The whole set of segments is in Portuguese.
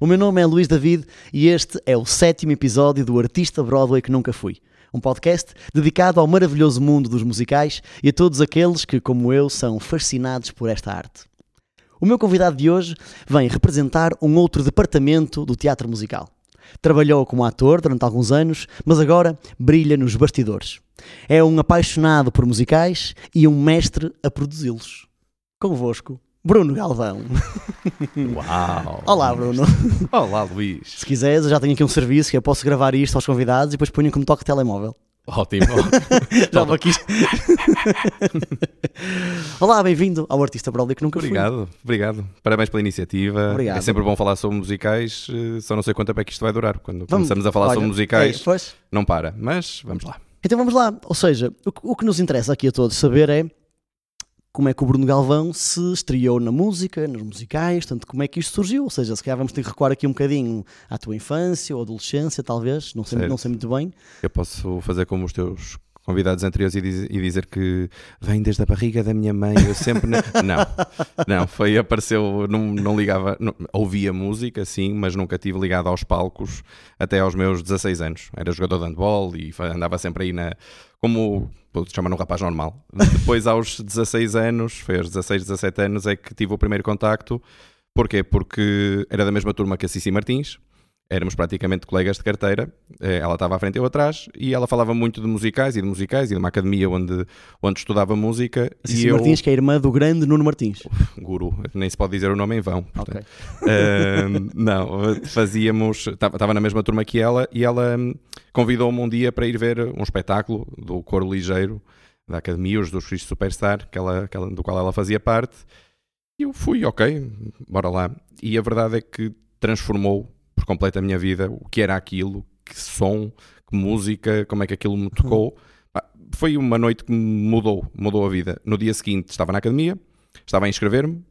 O meu nome é Luís David e este é o sétimo episódio do Artista Broadway que Nunca Fui. Um podcast dedicado ao maravilhoso mundo dos musicais e a todos aqueles que, como eu, são fascinados por esta arte. O meu convidado de hoje vem representar um outro departamento do teatro musical. Trabalhou como ator durante alguns anos, mas agora brilha nos bastidores. É um apaixonado por musicais e um mestre a produzi-los. Convosco, Bruno Galvão. Uau! Olá, Bruno. Olá, Luís! Se quiseres, eu já tenho aqui um serviço que eu posso gravar isto aos convidados e depois ponho como toque de telemóvel. Ótimo! Já vou aqui. Olá, bem-vindo ao Artista Broadway que nunca fui. Obrigado, obrigado. Parabéns pela iniciativa. Obrigado. É sempre bom falar sobre musicais, eh, só não sei quanto tempo é que isto vai durar. Quando Vamos- começamos a falar olha, sobre musicais, é, não para. Mas vamos lá. Então vamos lá. Ou seja, o, que- o que nos interessa aqui a todos saber é como é que o Bruno Galvão se estreou na música, nos musicais, tanto como é que isto surgiu. Ou seja, se calhar vamos ter que recuar aqui um bocadinho à tua infância ou adolescência, talvez, não sei, Certo. não sei muito bem. Eu posso fazer como os teus convidados anteriores e, diz- e dizer que vem desde a barriga da minha mãe. Eu sempre. na- Não, não, foi, apareceu, não, não ligava. não- ouvia música, sim, mas nunca tive ligado aos palcos até aos meus 16 anos. Era jogador de handball e andava sempre aí na. Como pode chamar um rapaz normal. Depois, aos 16 anos, foi aos 16, 17 anos, é que tive o primeiro contacto. Porquê? Porque era da mesma turma que a Cici Martins. Éramos praticamente colegas de carteira. Eh, Ela estava à frente e eu atrás. E ela falava muito de musicais e de musicais e de uma academia onde, onde estudava música. Cici e eu, Martins, que é irmã do grande Nuno Martins. guru, nem se pode dizer o nome em vão. portanto. Ok. Ahm, não, fazíamos. Estava na mesma turma que ela e ela hum, convidou-me um dia para ir ver um espetáculo do Coro Ligeiro da Academia, os dos Cristo Superstar, que ela, que ela- do qual ela fazia parte. E eu fui, ok, bora lá. E a verdade é que transformou por completo a minha vida, o que era aquilo, que som, que música, como é que aquilo me tocou. Pá, Foi uma noite que me mudou, mudou a vida. No dia seguinte estava na academia, estava a inscrever-me.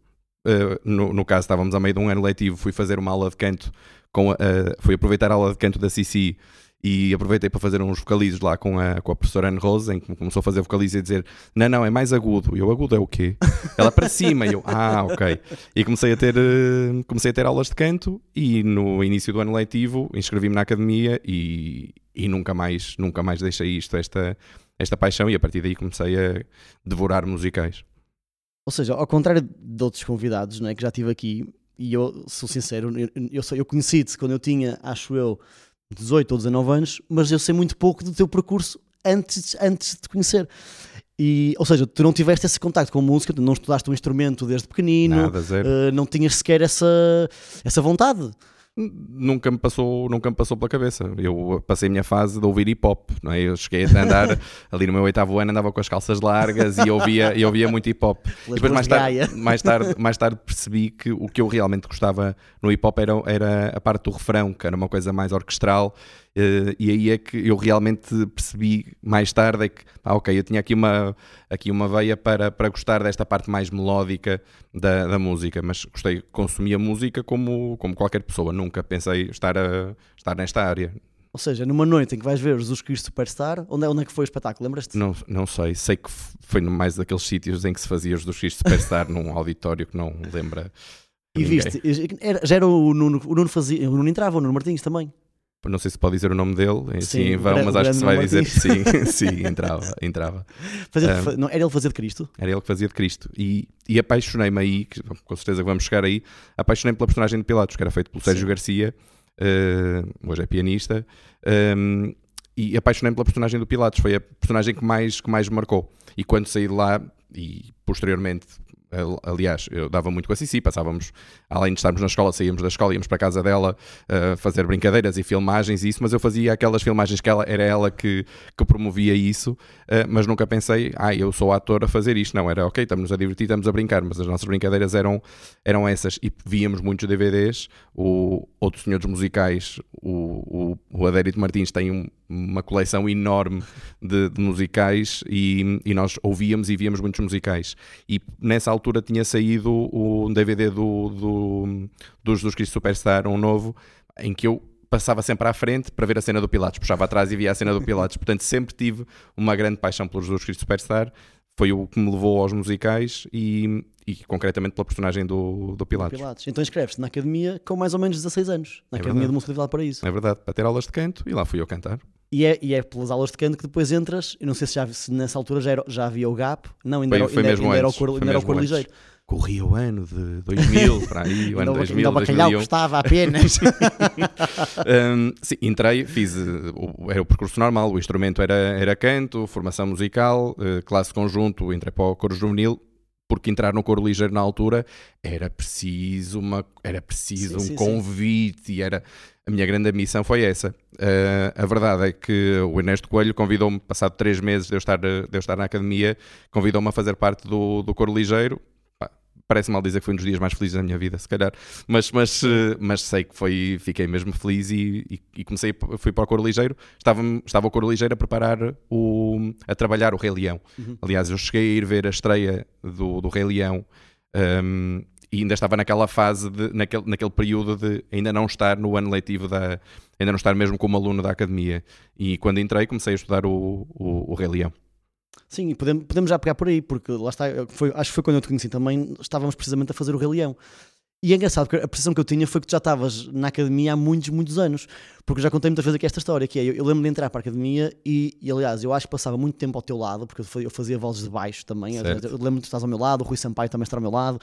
Uh, no, no caso, estávamos a meio de um ano letivo, fui fazer uma aula de canto, com a, a- fui aproveitar a aula de canto da Cici e aproveitei para fazer uns vocalizes lá com a, com a professora Anne Rose, em que começou a fazer vocalizes e dizer: Não, não, é mais agudo. E eu, agudo é o quê? Ela para cima. E eu, ah, ok. E comecei a ter, uh, comecei a ter aulas de canto e no início do ano letivo inscrevi-me na academia e, e nunca mais, nunca mais deixei isto, esta, esta paixão, e a partir daí comecei a devorar musicais. Ou seja, ao contrário de outros convidados não é, que já tive aqui, e eu sou sincero, eu, eu, eu conheci-te quando eu tinha, acho eu, 18 ou 19 anos, mas eu sei muito pouco do teu percurso antes, antes de te conhecer. E, ou seja, tu não tiveste esse contacto com música, tu não estudaste um instrumento desde pequenino, Nada, eh, não tinhas sequer essa, essa vontade. Nunca me passou nunca me passou pela cabeça. Eu passei a minha fase de ouvir hip hop não é? eu cheguei a andar ali no meu oitavo ano andava com as calças largas e ouvia e ouvia muito hip hop depois mais de tarde, mais tarde mais tarde percebi que o que eu realmente gostava no hip hop era, era a parte do refrão que era uma coisa mais orquestral eh, e aí é que eu realmente percebi mais tarde é que ah, ok eu tinha aqui uma aqui uma veia para, para gostar desta parte mais melódica da, da música mas gostei consumia música como como qualquer pessoa nunca pensei estar a estar nesta área Ou seja, numa noite em que vais ver Jesus Cristo Superstar, onde é, onde é que foi o espetáculo? Lembras-te? não, não sei sei que foi mais daqueles sítios em que se fazia os dos X Superstar num auditório que não lembra E ninguém. viste, já era o Nuno, o Nuno fazia, o Nuno entrava, o Nuno Martins também. Não sei se pode dizer o nome dele, assim Sim, em vão, mas acho que se vai dizer sim, sim, entrava, entrava. Fazia- Ah. fa- não, era ele fazer de Cristo? Era ele que fazia de Cristo. E, e apaixonei-me aí, que com certeza que vamos chegar aí, apaixonei-me pela personagem de Pilatos, que era feito pelo Sérgio. Garcia, eh, hoje é pianista, ehm, e apaixonei-me pela personagem do Pilatos, foi a personagem que mais, que mais me marcou. E quando saí de lá, e posteriormente, aliás, eu dava muito com a Cici, passávamos, além de estarmos na escola, saíamos da escola, íamos para a casa dela eh, fazer brincadeiras e filmagens e isso, mas eu fazia aquelas filmagens que ela, era ela que, que promovia isso, eh, mas nunca pensei, ah, eu sou ator a fazer isto. Não, era ok, estamos a divertir, estamos a brincar, mas as nossas brincadeiras eram, eram essas. E víamos muitos DVDs. O Outros Senhores Musicais, o, o, o Adérito Martins tem um- uma coleção enorme de, de musicais e, e nós ouvíamos e víamos muitos musicais. E nessa altura tinha saído o um DVD do, do, dos dos Cristo Superstar, um novo, em que eu passava sempre à frente para ver a cena do Pilatos, puxava atrás e via a cena do Pilatos. Portanto, sempre tive uma grande paixão pelos Jesus Cristo Superstar. foi o que me levou aos musicais e, e concretamente pela personagem do, do Pilatos. Pilatos. Então inscreves-te na academia com mais ou menos 16 anos, na É Academia verdade. de Música de Valparaíso. É verdade, para ter aulas de canto e lá fui eu cantar. E é, e é pelas aulas de canto que depois entras, eu não sei se, já, se nessa altura já, era- já havia o GAP, não, ainda Foi- era, foi ainda, ainda era o cor, ainda era o cor antes. ligeiro. Corria o ano de 2000, para aí, o ano o- 2000, ainda o bacalhau 2001. custava apenas. Um, sim, entrei, fiz o, era o percurso normal, o instrumento era, era canto, formação musical, uh, classe conjunto, entrei para o coro juvenil, porque entrar no coro ligeiro na altura era preciso uma era preciso Sim, um sim, sim. convite e era a minha grande missão foi essa. Uh, a verdade é que o Ernesto Coelho convidou-me, passado três meses de eu estar, de eu estar na academia, convidou-me a fazer parte do, do coro ligeiro. Parece mal dizer que foi um dos dias mais felizes da minha vida, se calhar, mas, mas, eh, mas sei que foi, fiquei mesmo feliz e, e, e comecei, fui para o Coro Ligeiro. Estava, estava o Coro Ligeiro a preparar, o, a trabalhar o Rei Leão. Uhum. Aliás, eu cheguei a ir ver a estreia do, do Rei Leão um, e ainda estava naquela fase, de, naquele, naquele período de ainda não estar no ano letivo, da, ainda não estar mesmo como aluno da academia. E quando entrei, comecei a estudar o, o, o Rei Leão. Sim, podemos, podemos já pegar por aí, porque lá está, foi, acho que foi quando eu te conheci também, estávamos precisamente a fazer o Rei Leão. E é engraçado, porque a percepção que eu tinha foi que tu já estavas na academia há muitos, muitos anos. Porque eu já contei muitas vezes aqui esta história, que é, eu, eu lembro de entrar para a academia e, e, aliás, eu acho que passava muito tempo ao teu lado, porque eu fazia, eu fazia vozes de baixo também. Eu lembro que tu estás ao meu lado, o Rui Sampaio também está ao meu lado.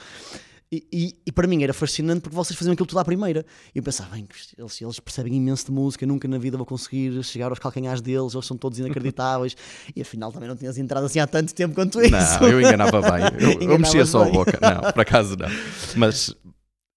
E, e- e para mim era fascinante porque vocês faziam aquilo tudo à primeira. E eu pensava, bem, eles, eles percebem imenso de música, nunca na vida vou conseguir chegar aos calcanhares deles, eles são todos inacreditáveis. e afinal também não tinhas entrado assim há tanto tempo quanto isso. Não, eu enganava bem. Eu, eu mexia só bem. a boca. Não, por acaso não. Mas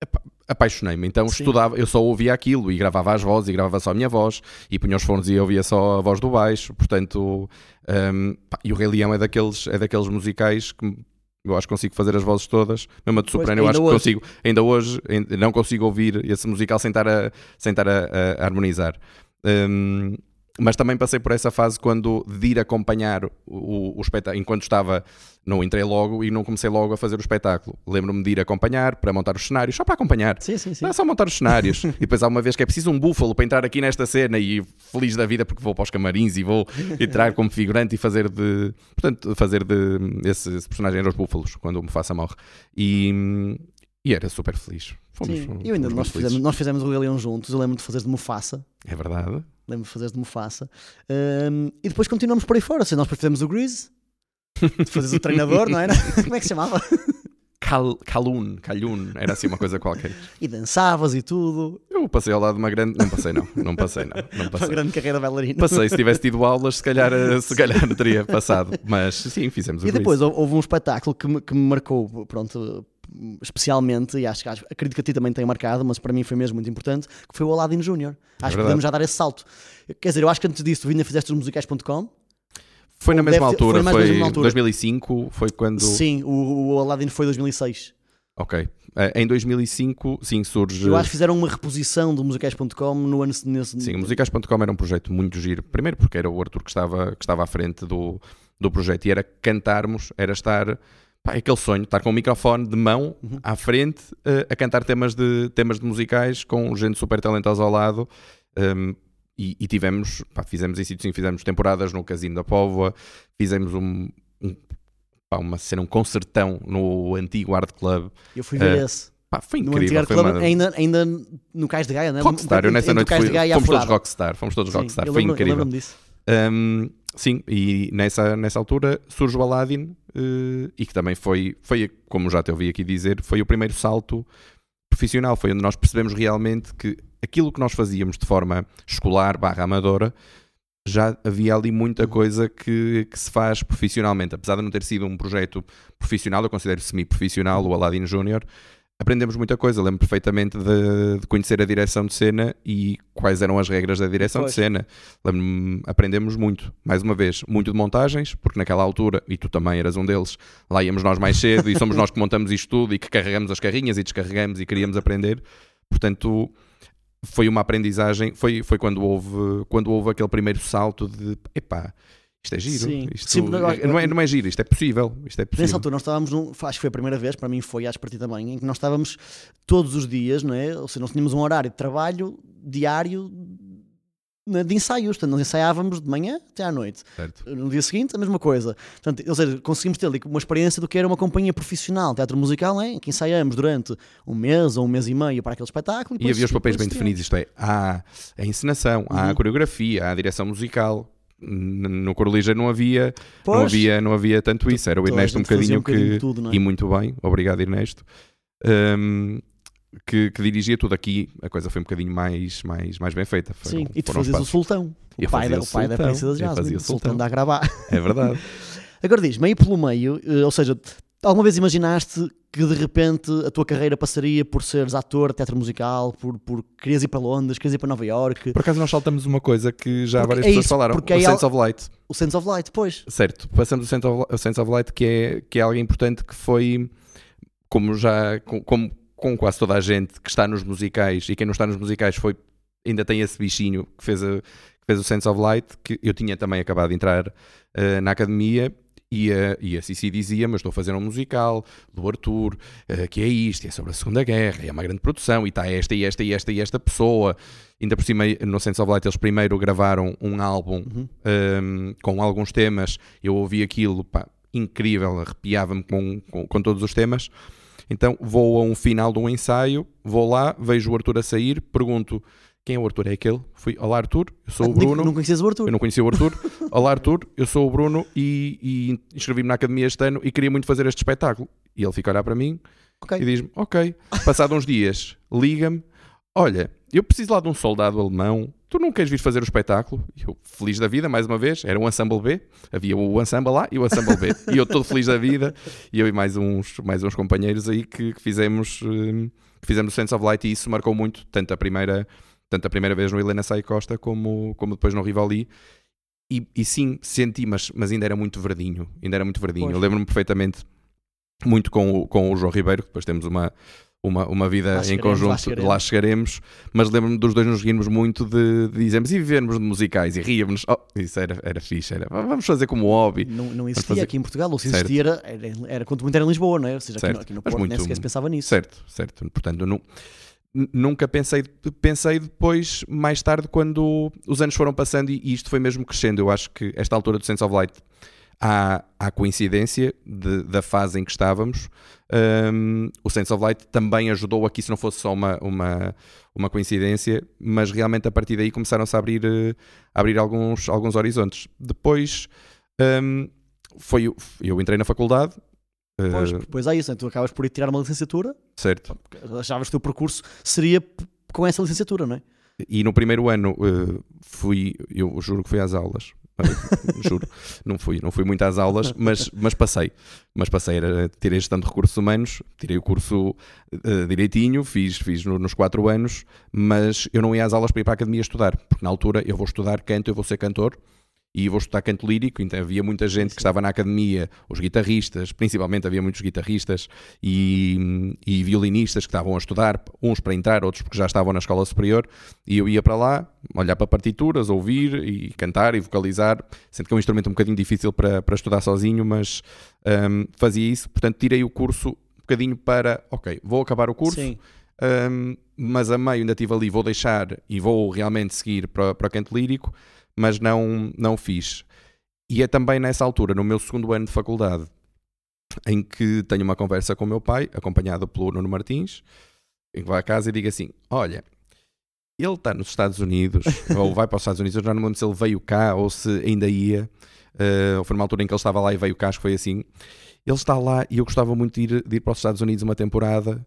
apa- apaixonei-me. Então Sim. estudava, eu só ouvia aquilo e gravava as vozes e gravava só a minha voz e punha os fones e eu ouvia só a voz do baixo. Portanto, hum, pá, e o Rei Leão é daqueles, é daqueles musicais que eu acho que consigo fazer as vozes todas. Mesmo a de soprano, eu acho que hoje. consigo. Ainda hoje, ainda não consigo ouvir esse musical sem estar a, sem estar a, a- a harmonizar. Hum, mas também passei por essa fase quando de ir acompanhar o, o, o espetáculo, enquanto estava, não entrei logo e não comecei logo a fazer o espetáculo. Lembro-me de ir acompanhar para montar os cenários, só para acompanhar. Sim, sim, sim. Não é só montar os cenários. e depois há uma vez que é preciso um búfalo para entrar aqui nesta cena e feliz da vida porque vou para os camarins e vou entrar como figurante e fazer de. Portanto, fazer de. Esse, esse personagem era os búfalos, quando o Mufasa morre. E, e era super feliz. Fomos, Sim, fomos eu ainda, nós, fizemos, nós fizemos o Rei Leão juntos, eu lembro de fazer de Mufasa. É verdade. Lembro de fazer de Mufasa. Hum, e depois continuamos por aí fora. Assim, nós depois fizemos o Grease, de fazeres o treinador, não era? Como é que se chamava? Cal, Calun, Calhun, era assim uma coisa qualquer. E dançavas e tudo. Eu passei ao lado de uma grande. Não passei, não. Não passei, não. Não Uma passei. grande carreira bailarina. Passei, se tivesse tido aulas, se calhar, eh, se calhar teria passado. Mas sim, fizemos o E depois hou- houve um espetáculo que me, que me marcou, pronto, especialmente, e acho que acredito que a ti também tenha marcado, mas para mim foi mesmo muito importante, que foi o Aladdin Júnior. Acho que podemos já dar esse salto. Quer dizer, eu acho que antes disso tu ainda fizeste os musicais.com. Foi na mesma altura, foi foi menos na altura. 2005, foi quando. Sim, o, o Aladdin foi 2006. Ok. Eh, Em 2005, sim, surge. Eu acho que fizeram uma reposição do musicais.com no ano nesse. Sim, o musicais.com era um projeto muito giro. Primeiro porque era o Arthur que estava, que estava à frente do, do projeto e era cantarmos, era estar. Pá, aquele sonho, estar com o microfone de mão Uhum. à frente eh, a cantar temas de, temas de musicais com gente super talentosa ao lado. Um, e, e tivemos, pá, fizemos em sítios, sim, fizemos temporadas no Casino da Póvoa, fizemos um, um, pá, uma cena, um concertão no antigo Art Club. Eu fui ver Eh, esse. Pá, foi No incrível. antigo foi Club, uma... ainda, ainda no Cais de Gaia, né? Rockstar, eu nessa noite fui, fomos todos. Rockstar, fomos todos Sim, Rockstar, foi incrível. Um, sim, e nessa, nessa altura surge o Aladdin eh, e que também foi, foi, como já te ouvi aqui dizer, foi o primeiro salto profissional, foi onde nós percebemos realmente que aquilo que nós fazíamos de forma escolar barra amadora já havia ali muita coisa que, que se faz profissionalmente, apesar de não ter sido um projeto profissional, eu considero semi-profissional, o Aladdin Júnior, aprendemos muita coisa. Lembro perfeitamente de, de conhecer a direção de cena e quais eram as regras da direção Pois. de cena. Aprendemos muito. Mais uma vez, muito de montagens, porque naquela altura, e tu também eras um deles, lá íamos nós mais cedo e somos nós que montamos isto tudo e que carregamos as carrinhas e descarregamos e queríamos aprender. Portanto, foi uma aprendizagem. Foi, foi quando, houve, quando houve aquele primeiro salto de epá. Isto é giro. Sim. Isto, Sim, não, é, não é giro, isto é possível. Isto é possível. Nessa altura nós estávamos, num, acho que foi a primeira vez, para mim foi, acho que para ti também, em que nós estávamos todos os dias, não é? Ou seja, nós tínhamos um horário de trabalho diário né, de ensaios. Portanto, nós ensaiávamos de manhã até à noite. Certo. No dia seguinte, a mesma coisa. Portanto, ou seja, conseguimos ter ali uma experiência do que era uma companhia profissional teatro musical, né, em que ensaiamos durante um mês ou um mês e meio para aquele espetáculo. E depois- havia os papéis bem definidos, isto é, há a encenação, há Uhum. a coreografia, há a direção musical. No Coro Ligeiro não havia, não havia, não havia tanto isso. Era o Ernesto um bocadinho, que. de tudo, é? E muito bem, obrigado Ernesto. Hum, que, que dirigia tudo aqui, a coisa foi um bocadinho mais, mais, mais bem feita. Sim, e tu fazias o sultão. O pai, da, o o pai da princesa Jasmine, fazia o sultão da Agrabah. É verdade. Agora diz, meio pelo meio, eh, ou seja, alguma vez imaginaste que de repente a tua carreira passaria por seres ator de teatro musical, por, por querias ir para Londres, querias ir para Nova York, Por acaso nós saltamos uma coisa que já Porque várias é pessoas isso, falaram, o é Sense al- of Light. o Sense of Light, pois. Certo, passamos o Sense of, o Sense of Light, que é, que é algo importante que foi, como já, com- como com quase toda a gente que está nos musicais, e quem não está nos musicais foi, ainda tem esse bichinho que fez, a- que fez o Sense of Light, que eu tinha também acabado de entrar eh, na academia, e a, e a Cici dizia, mas estou a fazer um musical do Arthur, eh, que é isto, é sobre a Segunda Guerra, é uma grande produção, e está esta e esta e esta e esta pessoa. Ainda por cima, no Sense of Light, eles primeiro gravaram um álbum Uhum. um, com alguns temas. Eu ouvi aquilo, pá, incrível, arrepiava-me com, com, com todos os temas. Então vou a um final de um ensaio, vou lá, vejo o Arthur a sair, pergunto quem é o Arthur? É aquele? Fui, olá Arthur, eu sou o Ah, que Bruno. Não conheces o Arthur? Eu não conhecia o Arthur. Olá Arthur, eu sou o Bruno e, e inscrevi-me na academia este ano e queria muito fazer este espetáculo. E ele fica a olhar para mim Ok. e diz-me: Ok. Passado uns dias, liga-me: Olha, eu preciso lá de um soldado alemão. Tu não queres vir fazer o espetáculo? Eu, feliz da vida, mais uma vez, era um ensemble B. Havia o ensemble A e o ensemble B. e eu todo feliz da vida. E eu e mais uns, mais uns companheiros aí que, que fizemos, hum, que fizemos o Sense of Light e isso marcou muito, tanto a primeira, tanto a primeira vez no Helena Sai Costa como, como depois no Rivali. E, e sim, senti, mas, mas ainda era muito verdinho. Ainda era muito verdinho. Pois. Eu lembro-me perfeitamente muito com o, com o João Ribeiro, que depois temos uma, uma, uma vida em chegaremos, lá conjunto, chegaremos. lá chegaremos, mas lembro-me dos dois nos rirmos muito de, de dizermos e vivermos de musicais e ríamos. Oh, isso era, era fixe, era vamos fazer como hobby. Não, não existia fazer- aqui em Portugal, ou se existia era, era, era quanto muito era em Lisboa, não é? Ou seja, aqui, no- aqui no Porto nem muito- sequer se pensava nisso. Certo, certo. Portanto, eu nu- n- nunca pensei, pensei depois, mais tarde, quando os anos foram passando e, isto foi mesmo crescendo. Eu acho que esta altura do Sense of Light há, há coincidência de- da fase em que estávamos. Um, o Sense of Light também ajudou a que isso não fosse só uma, uma, uma coincidência, mas realmente a partir daí começaram-se a abrir, eh, a abrir alguns, alguns horizontes. Depois um, foi, eu entrei na faculdade. Eh, Pois, pois é isso, né? tu acabas por ir tirar uma licenciatura, certo. achavas que o teu percurso seria com essa licenciatura, não é? E no primeiro ano eh, fui, eu juro que fui às aulas. Eh, juro, não fui, não fui muito às aulas, mas, mas passei. Mas passei, era, tirei gestão de recursos humanos, tirei o curso eh, direitinho, fiz, fiz no- nos quatro anos, mas eu não ia às aulas para ir para a academia estudar, porque na altura eu vou estudar canto, eu vou ser cantor. E vou estudar canto lírico, então havia muita gente que estava na academia, os guitarristas, principalmente havia muitos guitarristas e, e violinistas que estavam a estudar, uns para entrar, outros porque já estavam na escola superior, e eu ia para lá, olhar para partituras, ouvir e cantar e vocalizar, sendo que é um instrumento um bocadinho difícil para, para estudar sozinho, mas hum, fazia isso. Portanto, tirei o curso um bocadinho para, ok, vou acabar o curso, Sim. hum, mas a meio ainda estive ali, vou deixar e vou realmente seguir para, para o canto lírico, mas não, não fiz. E é também nessa altura, no meu segundo ano de faculdade, em que tenho uma conversa com o meu pai, acompanhado pelo Nuno Martins, em que vai a casa e digo assim: Olha, ele está nos Estados Unidos, ou vai para os Estados Unidos, eu já não me lembro se ele veio cá ou se ainda ia, eh, ou foi numa altura em que ele estava lá e veio cá, acho que foi assim. Ele está lá e eu gostava muito de ir, de ir para os Estados Unidos uma temporada,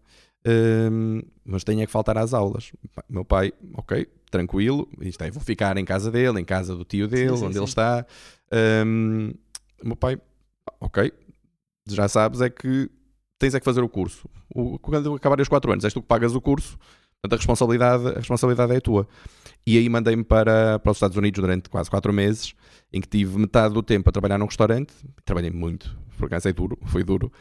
ehm, mas tenho é que faltar às aulas. Meu pai, ok, tranquilo, isto é, vou ficar em casa dele, em casa do tio dele, sim, onde sim. ele está. O meu pai, ok, já sabes é que tens é que fazer o curso. O, quando acabarem os 4 anos, és tu que pagas o curso, portanto a responsabilidade, a responsabilidade é tua. E aí mandei-me para, para os Estados Unidos durante quase 4 meses, em que tive metade do tempo a trabalhar num restaurante, trabalhei muito, por acaso é duro, foi duro,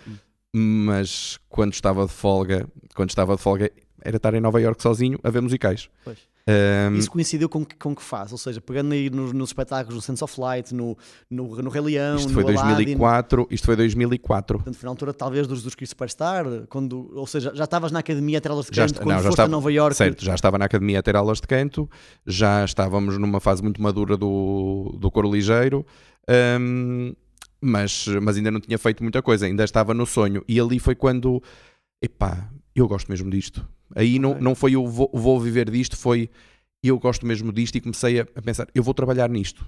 mas quando estava de folga, quando estava de folga, era estar em Nova Iorque sozinho a ver musicais. Pois. Um, Isso coincidiu com que, com que faz? Ou seja, pegando aí nos, nos espetáculos no Sense of Light, no, no, no Rei Leão, isto foi Aladdin, 2004, isto foi 2004. Portanto, foi na altura talvez dos, dos Chris Superstar, quando, ou seja, já estavas na academia a ter aulas de Já canto, est- quando não, já foste estava- a Nova York. Certo, já estava na academia a ter aulas de canto, já estávamos numa fase muito madura do, do coro ligeiro, hum, mas, mas ainda não tinha feito muita coisa, ainda estava no sonho. E ali foi quando, epá, eu gosto mesmo disto. Aí não, Ok. não foi o vou, vou viver disto, foi eu gosto mesmo disto e comecei a, a pensar, eu vou trabalhar nisto.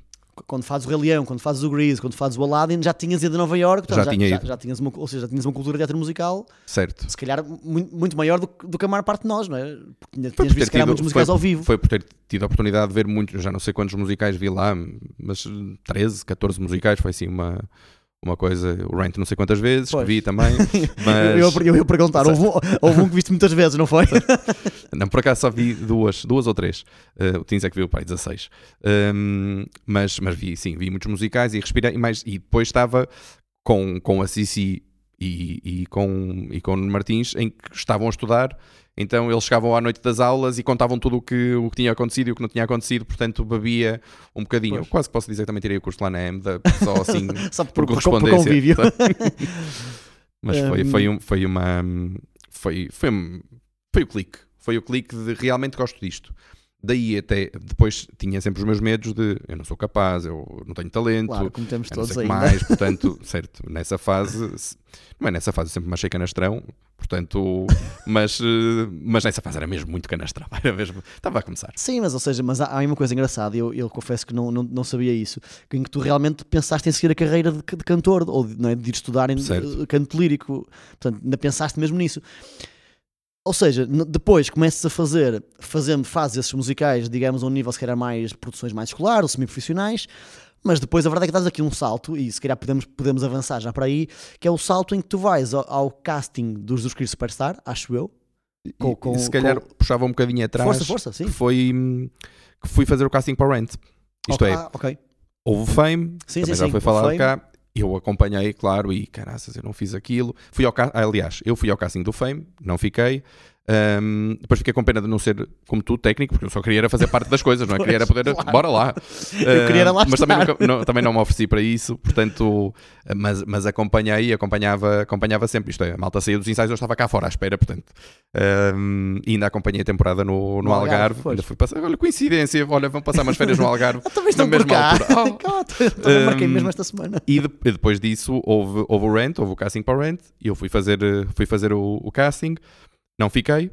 Quando fazes o Rei Leão, quando fazes o Grease, quando fazes o Aladdin, já tinhas ido a Nova York, portanto, Já tinha já, já tinhas uma, ou seja, já tinhas uma cultura de teatro musical, Certo. se calhar muito, muito maior do, que- do que a maior parte de nós, não é? Porque tinha- Foi tinhas por visto tido- muitos musicais foi- ao vivo. Foi por ter tido a oportunidade de ver muitos, já não sei quantos musicais vi lá, mas 13, 14 musicais, foi assim uma, uma coisa. O Rent não sei quantas vezes, que vi também, mas Eu, eu, ia perguntar, houve um, houve um que viste muitas vezes, não foi? não, por acaso só vi duas, duas ou três. Uh, o Teens é que viu, pai, 16. Um, mas, mas vi, sim, vi muitos musicais e respirei, e, mais, e depois estava com, com a Cici e, e, com, e com o Martins em que estavam a estudar. Então eles chegavam à noite das aulas e contavam tudo o que, o que tinha acontecido e o que não tinha acontecido, portanto bebia um bocadinho. Pois. Eu quase posso dizer que também tirei o curso lá na AMDA, só assim, Só por, por por, por correspondência. convívio. Mas foi, foi, um, foi uma. Foi, foi, um- foi o clique. Foi o clique de realmente gosto disto. Daí até depois tinha sempre os meus medos de eu não sou capaz, eu não tenho talento, Claro, como temos todos ainda. mais, portanto, certo, nessa fase, se- não é nessa fase, eu sempre me achei canastrão, portanto, mas, eh, mas nessa fase era mesmo muito canastrão, era mesmo, estava a começar. Sim, mas ou seja, mas há, há uma coisa engraçada, eu, eu confesso que não, não, não sabia isso, em que tu realmente pensaste em seguir a carreira de, de cantor, ou de, não é, de ir estudar em Certo. eh, canto lírico, portanto, ainda pensaste mesmo nisso. Ou seja, depois começas a fazer, fazendo, fazes esses musicais, digamos, a um nível se calhar mais, produções mais escolares, ou semi-profissionais, mas depois a verdade é que estás aqui um salto, e se calhar podemos, podemos avançar já para aí, que é o salto em que tu vais ao, ao casting dos dos Chris Superstar, acho eu. E- Com- e com- se calhar com- puxava um bocadinho atrás, Força, força, sim. que foi que fui fazer o casting para o Rent. Isto Ok, é, ah, ok. houve o Fame, Sim, sim, já sim, foi falado Fame. cá. Eu acompanhei, claro, e caraças, eu não fiz aquilo. Fui ao aliás, eu fui ao casting do Fame, não fiquei. Ahm, depois fiquei com pena de não ser como tu, técnico, porque eu só queria era fazer parte das coisas, não é? Pois, queria era poder. claro. Bora lá! Eu queria era lá Ah, mas também, nunca- não, também não me ofereci para isso, portanto, mas, mas acompanhei, acompanhava, acompanhava sempre. Isto é, a malta saía dos ensaios, eu estava cá fora à espera, portanto. Ahm, e ainda acompanhei a temporada no, no, No Algarve, Algarve. ainda fui passar, olha, coincidência, olha, vão passar umas férias no Algarve. Eu também estou na mesma cá. altura. Oh. Marquei Um, mesmo esta semana. E, de- e depois disso houve, houve o Rent, houve o casting para o Rent, e eu fui fazer, eh, fui fazer o, o casting, não fiquei,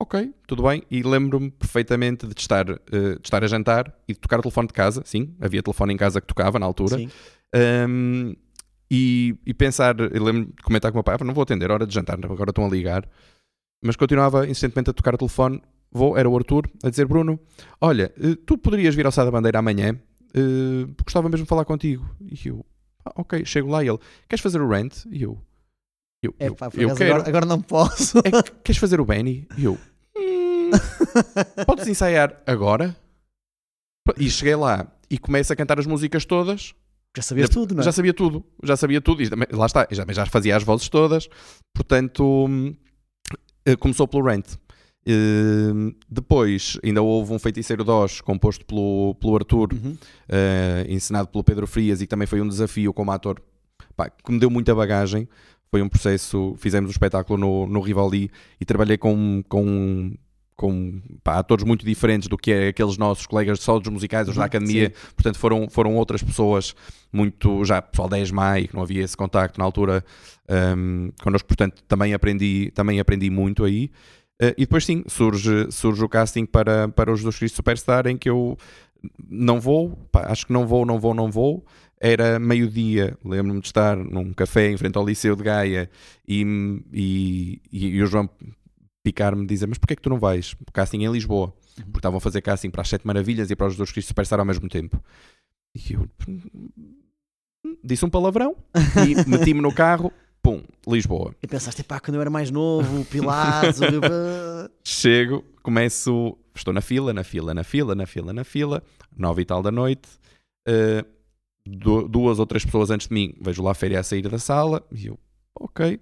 ok, tudo bem, e lembro-me perfeitamente de estar, eh, de estar a jantar e de tocar o telefone de casa, sim, havia telefone em casa que tocava na altura, Sim. um, e, e pensar, eu lembro de comentar com o meu pai, "Ah, não vou atender, hora de jantar, agora estão a ligar, mas continuava insistentemente a tocar o telefone, vou, era o Arthur, a dizer, Bruno, olha, eh, tu poderias vir ao Sá da Bandeira amanhã, Eh, gostava mesmo de falar contigo, e eu, "Ah, ok, chego lá. E ele, queres fazer o rent? E eu, eu, É eu, pá, eu quero, agora, agora não posso. é, que- queres fazer o Benny? E eu, "Hum, podes ensaiar agora? E cheguei lá e começo a cantar as músicas todas, Já sabias tudo, não é? já sabia tudo, já sabia tudo. E lá está, já, já fazia as vozes todas. Portanto, hum, eh, começou pelo Rent. Hum, depois ainda houve um Feiticeiro Dós composto pelo, pelo Arthur, Uhum. eh, ensinado pelo Pedro Frias e que também foi um desafio como ator pá, que me deu muita bagagem. Foi um processo, fizemos o espetáculo no, no Rivali e trabalhei com, com, com pá, atores muito diferentes do que é aqueles nossos colegas só dos musicais, os da Uhum, academia. Portanto, foram, foram outras pessoas muito, já pessoal 10 Mai, que não havia esse contacto na altura um, connosco. Portanto, também aprendi, também aprendi muito aí. Eh, e depois sim, surge, surge o casting para, para os Jesus Cristo Superstar em que eu não vou, pá, acho que não vou, não vou, não vou. Era meio-dia, lembro-me de estar num café em frente ao Liceu de Gaia e, e, e, o João picar-me dizer: Mas porquê é que tu não vais? Casting em Lisboa, porque estavam a fazer casting para as Sete Maravilhas e para os Jesus Cristo Superstar ao mesmo tempo. E eu disse um palavrão e meti-me no carro, pum, Lisboa. E pensaste, pá, quando eu era mais novo, Pilatos, Chego, começo, estou na fila, na fila, na fila, na fila, na fila, nove e tal da noite. eh, du- duas ou três pessoas antes de mim, vejo lá a férias a sair da sala e eu, ok.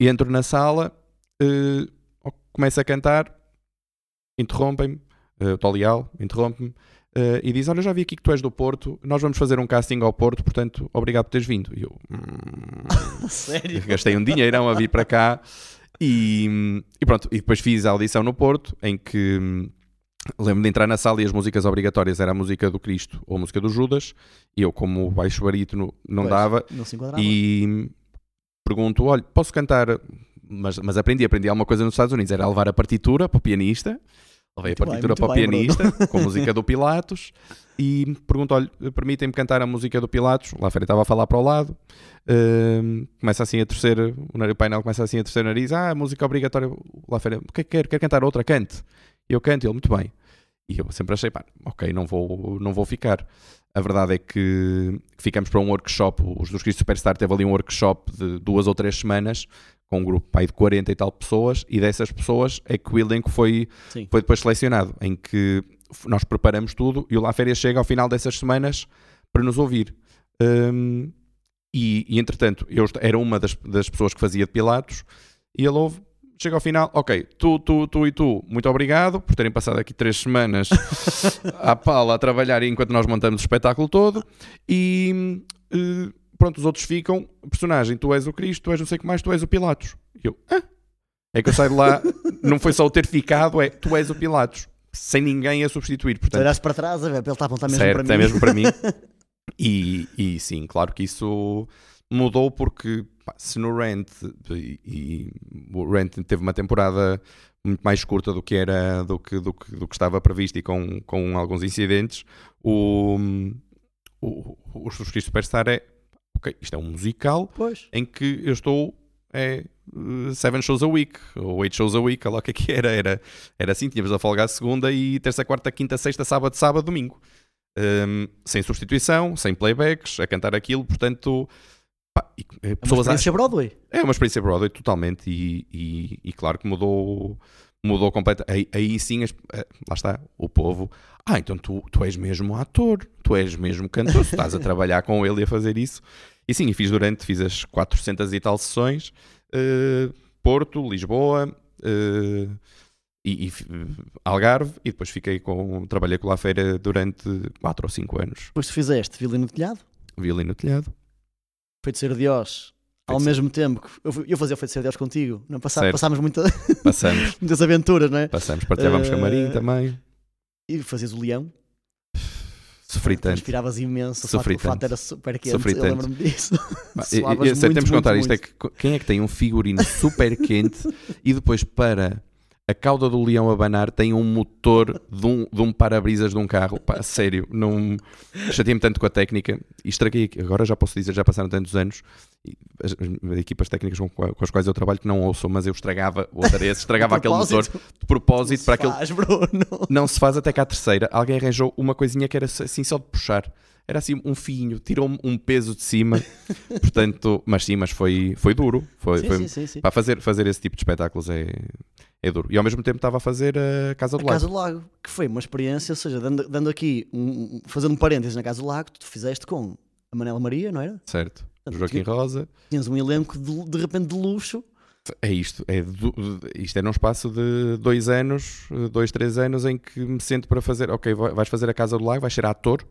E entro na sala, eh, começo a cantar, interrompem-me, uh, Tolial, interrompe-me, uh, e diz: Olha, já vi aqui que tu és do Porto, nós vamos fazer um casting ao Porto, portanto, obrigado por teres vindo. E eu, hum, Sério? gastei um dinheirão a vir para cá. E, e pronto, e depois fiz a audição no Porto, em que hum, lembro de entrar na sala e as músicas obrigatórias era a música do Cristo ou a música do Judas, e eu, como baixo barítono, não Pois, dava, Não se enquadrava. e pergunto: olha, posso cantar? Mas, mas aprendi, aprendi alguma coisa nos Estados Unidos, era levar a partitura para o pianista. Levei a bem, partitura muito para o bem, pianista, com a música do Pilatos, e pergunto: olha, permitem-me cantar a música do Pilatos? Lá fora estava a falar para o lado, hum, começa assim a torcer, o painel começa assim a torcer o nariz: ah, música obrigatória. Lá fora, o que é que quer? Quer cantar outra? Cante. E eu canto, ele, muito bem. E eu sempre achei, pá, ok, não vou, não vou ficar. A verdade é que ficamos para um workshop, os dos Cristo Superstar teve ali um workshop de duas ou três semanas, com um grupo pai de 40 e tal pessoas, e dessas pessoas é que o elenco foi, Sim. foi depois selecionado, em que nós preparamos tudo e o La Férias chega ao final dessas semanas para nos ouvir. Hum, e, e, entretanto, eu era uma das, das pessoas que fazia de Pilatos, e ele ouve, chega ao final, ok, tu, tu, tu e tu, muito obrigado por terem passado aqui três semanas à pala a trabalhar enquanto nós montamos o espetáculo todo, e eh, pronto, os outros ficam, personagem, tu és o Cristo, tu és não sei o que mais, tu és o Pilatos. E eu, ah? É que eu saio de lá, não foi só o ter ficado, é tu és o Pilatos, sem ninguém a substituir. Tu Portanto, olhaste para trás, a ver, ele está a apontar mesmo certo, para é mim. mesmo para mim. E, e sim, claro que isso mudou porque pá, se no Rent e, e o Rent teve uma temporada muito mais curta do que era do que, do que, do que estava previsto e com, com alguns incidentes, o, o, o Superstar é ok, isto é um musical Pois. em que eu estou é, uh, seven shows a week ou eight shows a week, olha lá o que é que era. Era, era assim, tínhamos a folga a segunda e terça, quarta, quinta, sexta, sábado, sábado, domingo. Um, sem substituição, sem playbacks, a cantar aquilo, portanto, pá, e, eh, É uma experiência acham, Broadway. é uma experiência Broadway totalmente e, e, e claro que mudou mudou completamente. Aí, aí sim, as- eh, lá está, o povo. Ah, então tu, tu és mesmo ator, tu és mesmo cantor, tu estás a trabalhar com ele e a fazer isso. E sim, fiz durante, fiz as 400 e tal sessões, eh, Porto, Lisboa, eh, e, e Algarve, e depois fiquei com, trabalhei com lá a feira durante 4 ou 5 anos. Depois tu fizeste Violino no Telhado, Violino no telhado. Feiticeiro de Oz. Ao mesmo tempo que eu, eu fazia o Feiticeiro de Oz contigo. Não passa- Certo. passámos muita- Passamos, muitas aventuras, não é? passamos, partilhávamos Eh, camarim também. E fazias o leão. Sofri tanto. Transpiravas imenso. O Sofri fato, o fato tanto. era super quente. Sofri Eu tanto. lembro-me disso. Pá, e- e- Suavas eu sei, muito, temos que muito, contar isto: é muito. que co- quem é que tem um figurino super quente e depois para a cauda do leão abanar tem um motor de um, de um para-brisas de um carro? Pá, a sério, não chateei-me tanto com a técnica e estraguei. Agora já posso dizer, já passaram tantos anos. As, as equipas técnicas com, com as quais eu trabalho que não ouçam, mas eu estragava o adereço, estragava aquele motor de propósito para aquele Faz, Bruno. não se faz até que à terceira alguém arranjou uma coisinha que era assim só de puxar. Era assim um fiinho, tirou-me um peso de cima. Portanto, mas sim, mas foi, foi duro. Foi, Sim, foi- sim, sim, sim. Para fazer, fazer esse tipo de espetáculos é, é duro. E ao mesmo tempo estava a fazer a Casa do A Lago. Casa do Lago, que foi uma experiência, ou seja, dando, dando aqui, um- fazendo um parênteses na Casa do Lago, tu fizeste com a Manela Maria, não era? Certo. Portanto, Joaquim Rosa. Tinhas um elenco de, de repente de luxo. É isto. É du- isto é num espaço de dois anos, dois, três anos, em que me sento para fazer. Ok, vai- vais fazer a Casa do Lago, vais ser ator.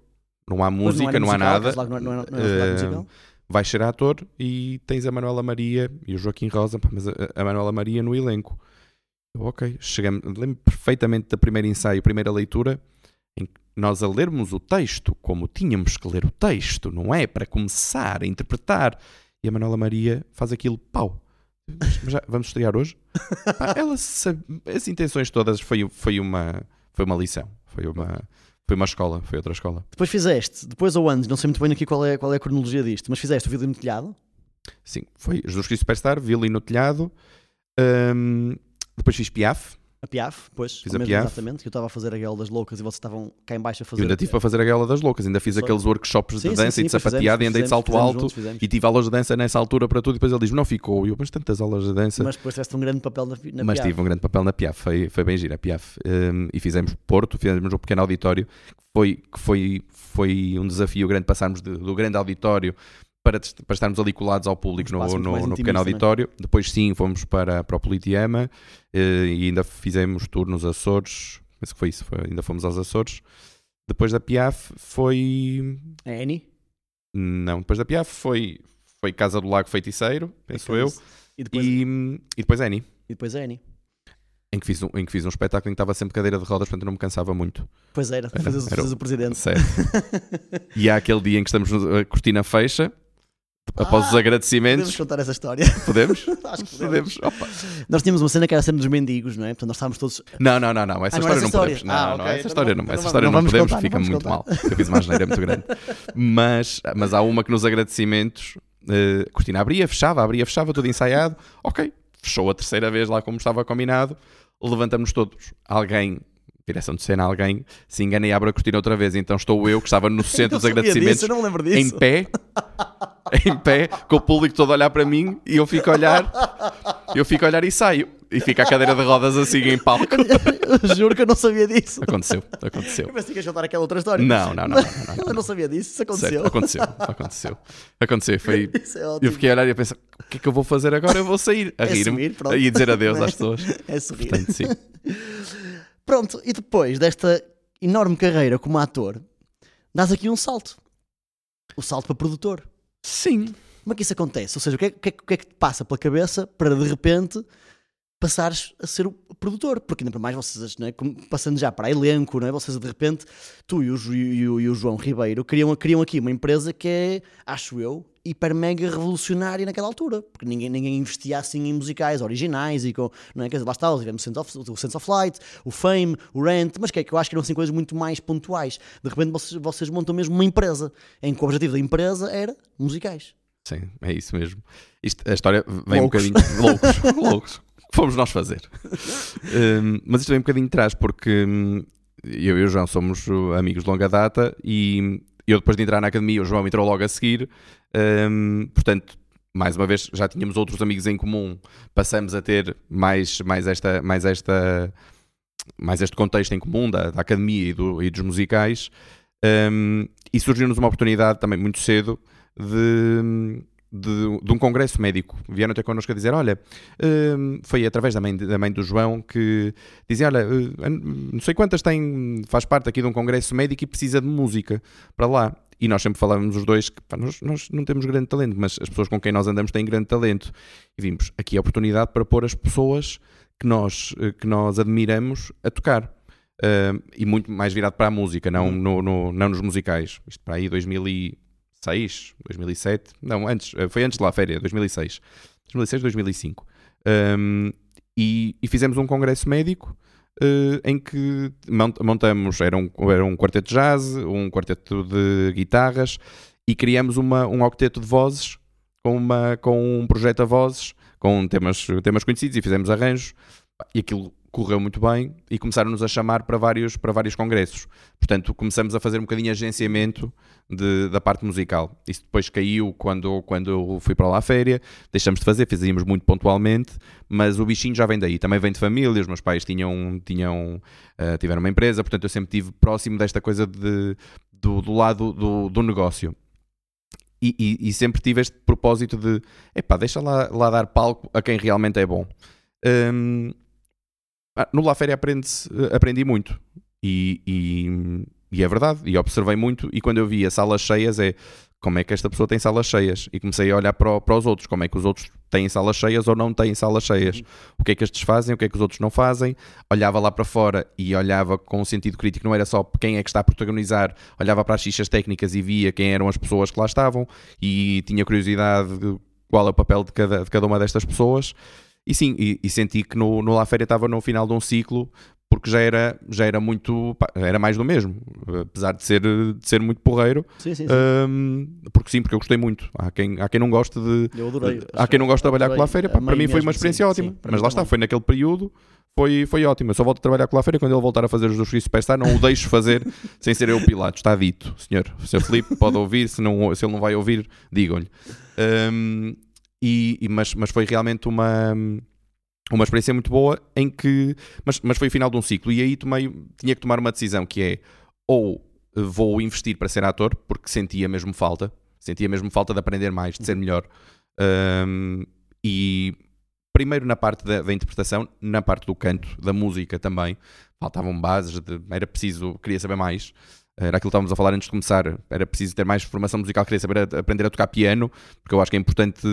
Não há música, era não, há nada. Do Lago Não, era- não, não era um Eh, vais ser ator e tens a Manuela Maria e o Joaquim Rosa, mas a, a Manuela Maria no elenco. Ok, chegamos, lembro perfeitamente da primeira ensaio, primeira leitura, em que nós a lermos o texto como tínhamos que ler o texto, não é? Para começar a interpretar. E a Manuela Maria faz aquilo, pau. Mas já, vamos estrear hoje? Pá, ela sabe, as intenções todas foi, foi, uma, foi uma lição, foi uma, foi uma escola, foi outra escola. Depois fizeste, depois ou antes, não sei muito bem aqui qual é, qual é a cronologia disto, mas fizeste o vídeo no telhado. Sim, foi Jesus Cristo Superstar, Vili no telhado. Hum, depois fiz Piaf. A Piaf, pois, Fiz a mesmo, Piaf. exatamente, que eu estava a fazer a Guela das Loucas e vocês estavam cá em baixo a Eu fazer. ainda tive para fazer a Gala das Loucas. Ainda fiz Só- aqueles workshops Sim, de sim, dança sim, e de sapateada e andei de salto fizemos alto. fizemos. E tive aulas de dança nessa altura para tudo. E depois ele diz: Não ficou. E eu, mas tantas aulas de dança. Mas depois tiveste um grande papel na, na mas Piaf. tive um grande papel na Piaf, foi, foi bem gira a Piaf. Um, e fizemos Porto, fizemos um pequeno auditório, que foi, que foi, foi um desafio grande passarmos de- do grande auditório para, para estarmos ali colados ao público no, no, no pequeno intimista, auditório. Depois sim, fomos para, para o Politeama eh, e ainda fizemos tour nos Açores, penso que foi isso. Foi, ainda fomos aos Açores. Depois da Piaf foi. É Annie? Não, depois da Piaf foi, foi Casa do Lago Feiticeiro, penso eu. E depois, E, e depois Annie, e depois é Annie. em que, fiz um, em que fiz um espetáculo em que estava sempre cadeira de rodas, portanto não me cansava muito. Pois era, Era- fazes, era fazes o presidente. Sério. e há aquele dia em que estamos a cortina fecha, após os Ah, Podemos agradecimentos. contar essa história. Podemos? Acho que podemos. Podemos. Nós tínhamos uma cena que era a cena dos mendigos, não é? Portanto, nós estávamos todos. Não, não, não, não. Essa Ah, não história não podemos. história? Não, Ah, não, ok. essa Então história não- não, então essa não história não, não podemos, contar, não fica muito contar. mal. Eu fiz uma asneira muito grande. Mas, mas há uma que nos agradecimentos, eh, a cortina abria, fechava, abria, fechava, tudo ensaiado. Ok, fechou a terceira vez lá como estava combinado. Levantamos todos. Alguém, direção de cena, alguém se engana e abre a cortina outra vez. Então estou eu, que estava no centro dos agradecimentos, disso, não em pé, em pé, com o público todo a olhar para mim e eu fico a olhar, eu fico a olhar e saio. E fica a cadeira de rodas assim em palco. Juro que eu não sabia disso. Aconteceu, aconteceu. Eu pensei que ia contar aquela outra história. Não, não, não, não, não, não. Eu não sabia disso, isso aconteceu. Certo, aconteceu, aconteceu. Aconteceu, foi. É. Eu fiquei a olhar e a pensar: o que é que eu vou fazer agora? Eu vou sair a É rir-me e dizer adeus às pessoas. É sorrir. Portanto, sim. Pronto, e depois desta enorme carreira como ator, dás aqui um salto. O salto para produtor. Sim. Como é que isso acontece? Ou seja, o que é, o que é- o que é que te passa pela cabeça para de repente passares a ser o produtor? Porque ainda para mais vocês, não é? Como- passando já para elenco, não é? vocês de repente, tu e o, e o- e o João Ribeiro criam, criam aqui uma empresa que é, acho eu, hiper mega revolucionária naquela altura. Porque ninguém, ninguém investia assim em musicais originais e com, não é? Quer dizer, lá está, tivemos o Sense of, o Sense of Light, o Fame, o Rent, mas que é que eu acho que eram assim coisas muito mais pontuais. De repente vocês, vocês montam mesmo uma empresa, em que o objetivo da empresa era musicais. Sim, é isso mesmo. Isto, a história vem Loucos. um bocadinho. Loucos, loucos. Fomos nós fazer? Hum, mas isto vem um bocadinho de trás, porque hum, eu e o João somos amigos de longa data e eu, depois de entrar na academia, o João entrou logo a seguir. hum, portanto, mais uma vez, já tínhamos outros amigos em comum, passamos a ter mais, mais, esta, mais, esta, mais este contexto em comum da, da academia e, do- e dos musicais. Hum, e surgiu-nos uma oportunidade também muito cedo de, de, de um congresso médico. Vieram até connosco a dizer: Olha, hum, foi através da mãe, da mãe do João que dizia: Olha, eh, não sei quantas tem, faz parte aqui de um congresso médico e precisa de música para lá. E nós sempre falávamos os dois que pá, nós, nós não temos grande talento, mas as pessoas com quem nós andamos têm grande talento. E vimos aqui a oportunidade para pôr as pessoas que nós, eh, que nós admiramos a tocar. Uh, e muito mais virado para a música, não, no, no- não nos musicais. Isto para aí 2006, 2007, não, antes, eh, foi antes de lá a féria, 2006, 2006, 2005. Um, e, e fizemos um congresso médico eh, em que mont- montamos, era um, era um quarteto de jazz, um quarteto de guitarras e criamos uma, um octeto de vozes com, uma, com um projeto a vozes, com temas, temas conhecidos e fizemos arranjos e aquilo correu muito bem e começaram-nos a chamar para vários, para vários congressos. Portanto, começamos a fazer um bocadinho agenciamento de- da parte musical. Isso depois caiu quando, quando eu fui para lá à féria, deixamos de fazer, fazíamos muito pontualmente, mas o bichinho já vem daí. Também vem de família, os meus pais tinham, tinham, eh, tiveram uma empresa, portanto eu sempre estive próximo desta coisa de, do, do lado do, do negócio. E, e- e sempre tive este propósito de epá, deixa lá, lá dar palco a quem realmente é bom. Ah, no La Féria eh, aprendi muito e, e- e é verdade, e observei muito. E quando eu via salas cheias, é como é que esta pessoa tem salas cheias? E comecei a olhar para, para os outros, como é que os outros têm salas cheias ou não têm salas cheias? O que é que estes fazem, o que é que os outros não fazem? Olhava lá para fora e olhava com um sentido crítico, não era só quem é que está a protagonizar, olhava para as fichas técnicas e via quem eram as pessoas que lá estavam e tinha curiosidade de qual é o papel de cada, de cada uma destas pessoas. E sim, e, e senti que no, no La Féria estava no final de um ciclo, porque já era, já era muito, era mais do mesmo, apesar de ser, de ser muito porreiro, Sim, sim, sim. hum, porque sim, porque eu gostei muito. Há quem, há quem não goste de. eu adorei. Há quem não goste de trabalhar com. La Féria, pá, para mim foi uma experiência ótima. mas lá está, foi naquele período, foi, foi ótimo. Eu só volto a trabalhar com La Féria quando ele voltar a fazer os dos Cristo Superstar, não o deixo fazer sem ser eu o Pilato, está dito, senhor. O Sr. Filipe pode ouvir, se, não, se ele não vai ouvir, digam-lhe. Hum, e, e- mas, mas foi realmente uma, uma experiência muito boa em que. Mas, mas foi o final de um ciclo e aí tomei, tinha que tomar uma decisão que é ou vou investir para ser ator, porque sentia mesmo falta, sentia mesmo falta de aprender mais, de ser melhor. Hum, e primeiro na parte da, da interpretação, na parte do canto, da música também. Faltavam bases, de- era preciso, queria saber mais. Era aquilo que estávamos a falar antes de começar. Era preciso ter mais formação musical, queria saber a- aprender a tocar piano, porque eu acho que é importante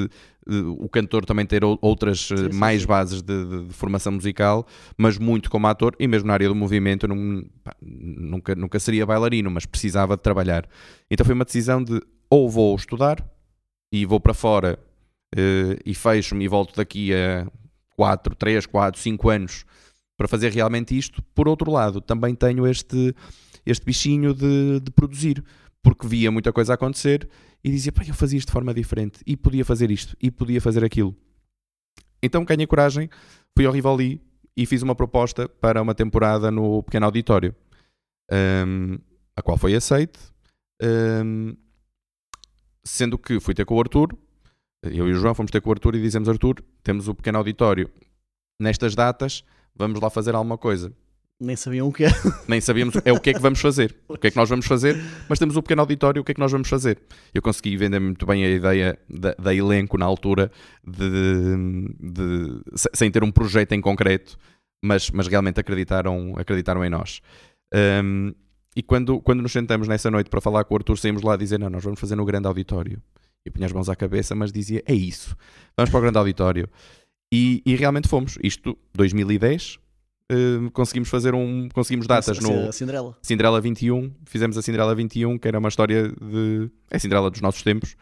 eh, o cantor também ter ou- outras eh, Sim, sim, mais sim. bases de, de- de formação musical, mas muito como ator e mesmo na área do movimento eu não, pá, nunca, nunca seria bailarino, mas precisava de trabalhar. Então foi uma decisão de ou vou estudar e vou para fora eh, e fecho-me e volto daqui a 4, 3, 4, 5 anos para fazer realmente isto. Por outro lado, também tenho este, este bichinho de, de produzir, porque via muita coisa acontecer e dizia, pá, eu fazia isto de forma diferente e podia fazer isto e podia fazer aquilo. Então ganhei coragem, fui ao Rivoli e fiz uma proposta para uma temporada no pequeno auditório, Ahm, a qual foi aceite. Ahm, sendo que fui ter com o Arthur, eu e o João fomos ter com o Arthur e dizemos: Arthur, temos o pequeno auditório nestas datas, vamos lá fazer alguma coisa. Nem sabiam o que é. Nem sabíamos é o que é que vamos fazer, o que é que nós vamos fazer, mas temos o pequeno auditório, o que é que nós vamos fazer? Eu consegui vender muito bem a ideia da, da elenco na altura, de, de- se- sem ter um projeto em concreto, mas, mas realmente acreditaram, acreditaram em nós. Um, e quando, quando nos sentamos nessa noite para falar com o Arthur, saímos lá a dizer: Não, nós vamos fazer no grande auditório. Eu punha as mãos à cabeça, mas dizia: É isso, vamos para o grande auditório. E, e realmente fomos. Isto, 2010, eh, conseguimos fazer um. Conseguimos datas no Cinderela. Cinderela 21. Fizemos a Cinderela 21, que era uma história de. É a Cinderela dos nossos tempos.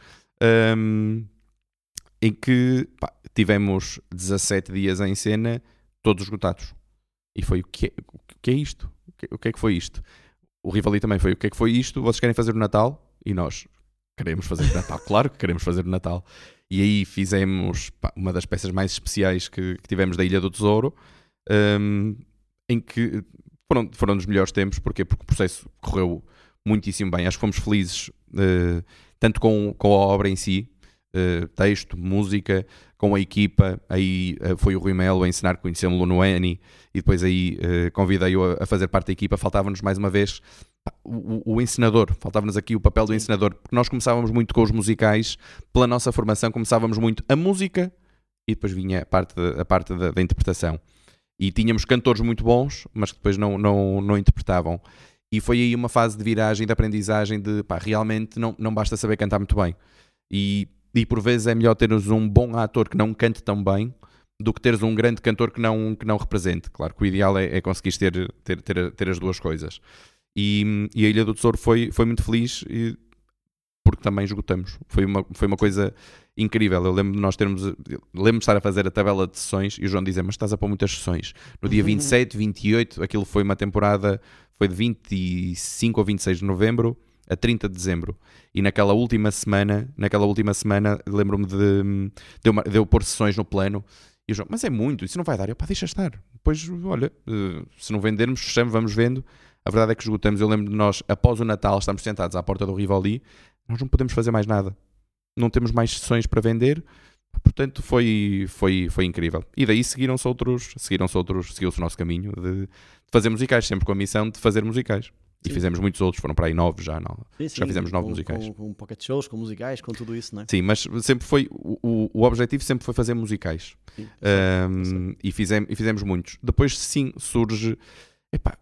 um, em que pá, tivemos 17 dias em cena, todos esgotados. E foi o que é, o que é isto? O que, o que é que foi isto? O Rivali também foi o que é que foi isto? Vocês querem fazer o Natal? E nós queremos fazer o Natal, claro que queremos fazer o Natal. E aí fizemos pá, uma das peças mais especiais que, que tivemos da Ilha do Tesouro, um, em que foram, foram dos melhores tempos, porquê? Porque o processo correu muitíssimo bem. Acho que fomos felizes, eh, tanto com, com a obra em si, eh, texto, música, com a equipa. Aí eh, foi o Rui Melo a ensinar, conhecemos-lo no Eni, e depois aí convidei-o a, a fazer parte da equipa. Faltava-nos mais uma vez o, o- ensinador, faltava-nos aqui o papel do ensinador, porque nós começávamos muito com os musicais, pela nossa formação, começávamos muito a música e depois vinha a parte, a parte da, da interpretação. E tínhamos cantores muito bons, mas que depois não, não, não interpretavam. E foi aí uma fase de viragem, de aprendizagem, de pá, realmente não, não basta saber cantar muito bem. E, e por vezes é melhor teres um bom ator que não cante tão bem do que teres um grande cantor que não, que não represente. Claro que o ideal é, é conseguires ter, ter, ter, ter as duas coisas. E, e a Ilha do Tesouro foi, foi muito feliz e- porque também esgotamos. Foi uma, foi uma coisa incrível. Eu lembro de nós termos. Lembro de estar a fazer a tabela de sessões e o João dizer: Mas estás a pôr muitas sessões. No dia 27, 28, aquilo foi uma temporada. Foi de 25 ou 26 de novembro a 30 de dezembro. E naquela última semana, naquela última semana, lembro-me de, de, eu, mar- de eu pôr sessões no plano. E o João, mas é muito, isso não vai dar. Eu, pá, deixa estar. Depois, olha, eh, se não vendermos, fechamos, vamos vendo. A verdade é que esgotamos. Eu lembro de nós, após o Natal, estamos sentados à porta do Rivoli, nós não podemos fazer mais nada. Não temos mais sessões para vender. Portanto, foi, foi, foi incrível. E daí seguiram-se outros, seguiram-se outros, seguiu-se o nosso caminho de, fazer musicais, sempre com a missão de fazer musicais. E Sim. fizemos muitos outros, foram para aí nove já, não? Sim, Já sim, fizemos nove com, musicais. Com, com pocket shows, com musicais, com tudo isso, não é? Sim, mas sempre foi, o, o- o objetivo sempre foi fazer musicais. Sim. Um, e, fizemos, e fizemos muitos. Depois, sim, surge. Epá,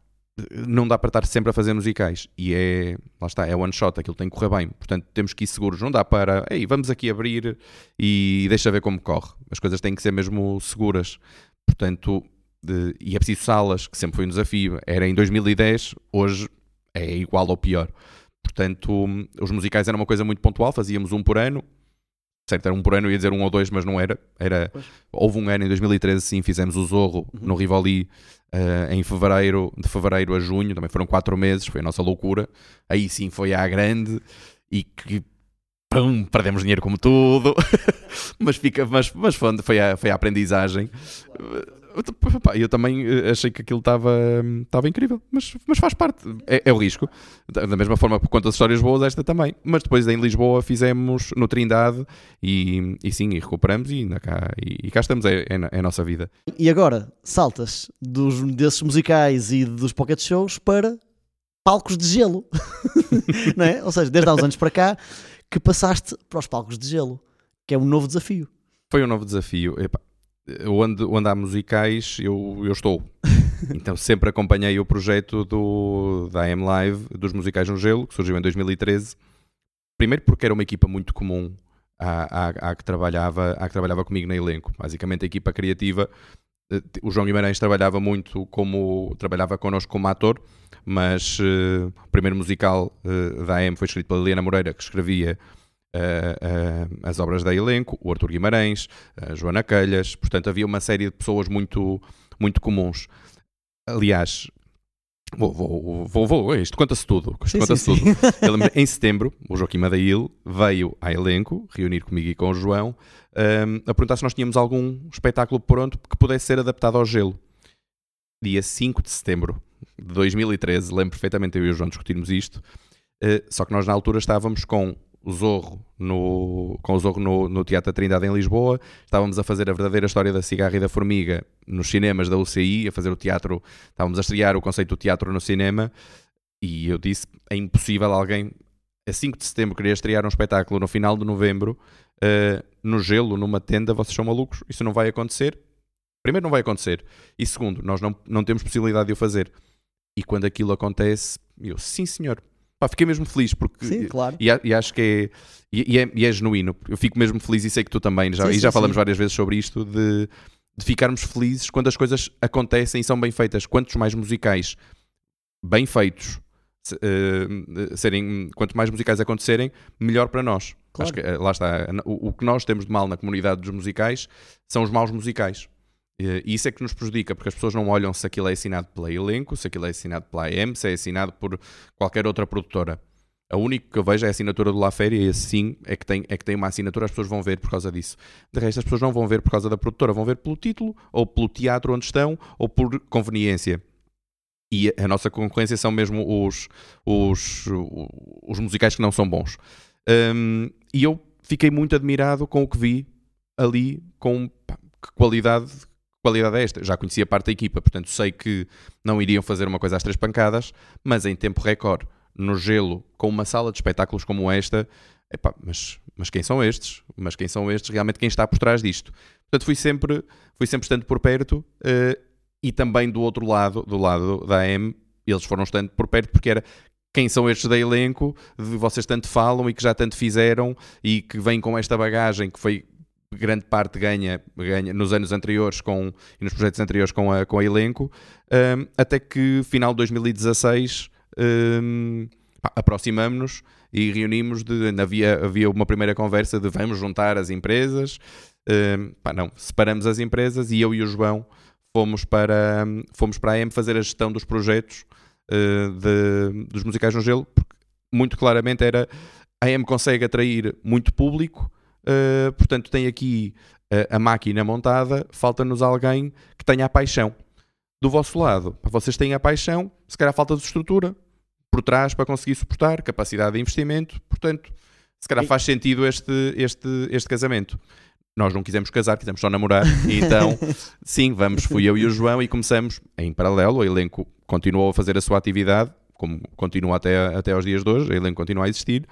não dá para estar sempre a fazer musicais. E é. Lá está, é one shot, aquilo tem que correr bem. Portanto, temos que ir seguros. Não dá para. Ei, vamos aqui abrir e deixa ver como corre. As coisas têm que ser mesmo seguras. Portanto, de- e é preciso salas, que sempre foi um desafio. Era em 2010, hoje é igual ou pior. Portanto, os musicais eram uma coisa muito pontual, fazíamos um por ano. Certo, era um por ano, ia dizer um ou dois, mas não era. era Pois. houve um ano em 2013, sim, fizemos o Zorro Uhum. no Rivoli eh, em fevereiro, de fevereiro a junho, também foram quatro meses, foi a nossa loucura. Aí sim foi à grande e que pum, perdemos dinheiro como tudo, mas, fica, mas, mas foi, foi, a, foi a aprendizagem. Eu também eh, achei que aquilo estava estava incrível, mas, mas faz parte, é, é o risco. Da mesma forma que conta as histórias boas, esta também. Mas depois em Lisboa fizemos no Trindade e, e sim, e recuperamos e, ainda cá, e, e cá estamos, é, é, é a nossa vida. E agora saltas dos, desses musicais e dos pocket shows para palcos de gelo, não é? Ou seja, desde há uns anos para cá que passaste para os palcos de gelo, que é um novo desafio. Foi um novo desafio. Epá, onde, onde há musicais, eu, eu estou. então sempre acompanhei o projeto do, da AM Live, dos musicais no gelo, que surgiu em 2013. Primeiro porque era uma equipa muito comum à, à, à, que, trabalhava, à que trabalhava comigo no elenco. Basicamente a equipa criativa, eh, o João Guimarães trabalhava muito como, trabalhava connosco como ator, mas uh, o primeiro musical uh, da AM foi escrito pela Helena Moreira, que escrevia Uh, uh, as obras da elenco, o Artur Guimarães, a Joana Calhas, portanto havia uma série de pessoas muito, muito comuns. Aliás, vou, vou, vou, vou isto conta-se tudo. Isto conta-se tudo. Ele, em setembro, o Joaquim Madail veio à elenco reunir comigo e com o João um, a perguntar se nós tínhamos algum espetáculo pronto que pudesse ser adaptado ao gelo. Dia 5 de setembro de 2013, lembro perfeitamente eu e o João discutirmos isto, uh, só que nós na altura estávamos com o Zorro no, com o Zorro no, no Teatro da Trindade em Lisboa. Estávamos a fazer a verdadeira história da cigarra e da formiga nos cinemas da UCI, a fazer o teatro, estávamos a estrear o conceito do teatro no cinema. E eu disse: é impossível alguém, a 5 de setembro, querer estrear um espetáculo no final de novembro, uh, no gelo, numa tenda, vocês são malucos, isso não vai acontecer. Primeiro, não vai acontecer. E segundo, nós não, não temos possibilidade de o fazer. E quando aquilo acontece, eu, sim senhor, Pá, fiquei mesmo feliz porque sim, claro. e, e acho que é e, é, e, é, genuíno. Eu fico mesmo feliz e sei que tu também já, sim, e já sim, falamos sim. várias vezes sobre isto de, de ficarmos felizes quando as coisas acontecem e são bem feitas. Quantos mais musicais bem feitos uh, serem, quanto mais musicais acontecerem, melhor para nós. Claro. Acho que uh, lá está. O, o que nós temos de mal na comunidade dos musicais são os maus musicais. E isso é que nos prejudica, porque as pessoas não olham se aquilo é assinado pela elenco, se aquilo é assinado pela AM, se é assinado por qualquer outra produtora. A única que eu vejo é a assinatura do La Féria e assim é que, tem, é que tem uma assinatura, as pessoas vão ver por causa disso. De resto, as pessoas não vão ver por causa da produtora, vão ver pelo título, ou pelo teatro onde estão, ou por conveniência. E a nossa concorrência são mesmo os, os, os musicais que não são bons. Um, e eu fiquei muito admirado com o que vi ali, com pá, que qualidade qualidade é esta? Já conhecia parte da equipa, portanto sei que não iriam fazer uma coisa às três pancadas, mas em tempo recorde, no gelo, com uma sala de espetáculos como esta, epá, mas, mas quem são estes? Mas quem são estes? Realmente quem está por trás disto? Portanto, fui sempre, fui sempre estando por perto uh, e também do outro lado, do lado da AM, eles foram estando por perto porque era quem são estes da elenco, de vocês tanto falam e que já tanto fizeram e que vêm com esta bagagem que foi grande parte ganha, ganha nos anos anteriores com, e nos projetos anteriores com a, com a elenco, um, até que final de 2016 um, aproximamos-nos e reunimos de, havia, havia uma primeira conversa de vamos juntar as empresas um, pá, não, separamos as empresas e eu e o João fomos para, fomos para a AM fazer a gestão dos projetos uh, de, dos musicais no gelo, porque muito claramente era a AM consegue atrair muito público Uh, portanto, tem aqui uh, a máquina montada, falta-nos alguém que tenha a paixão. Do vosso lado, vocês têm a paixão, se calhar falta de estrutura por trás para conseguir suportar, capacidade de investimento, portanto, se calhar faz sentido este, este, este casamento. Nós não quisemos casar, quisemos só namorar, então, sim, vamos, fui eu e o João e começamos em paralelo, o elenco continuou a fazer a sua atividade, como continua até, até aos dias de hoje, o elenco continua a existir,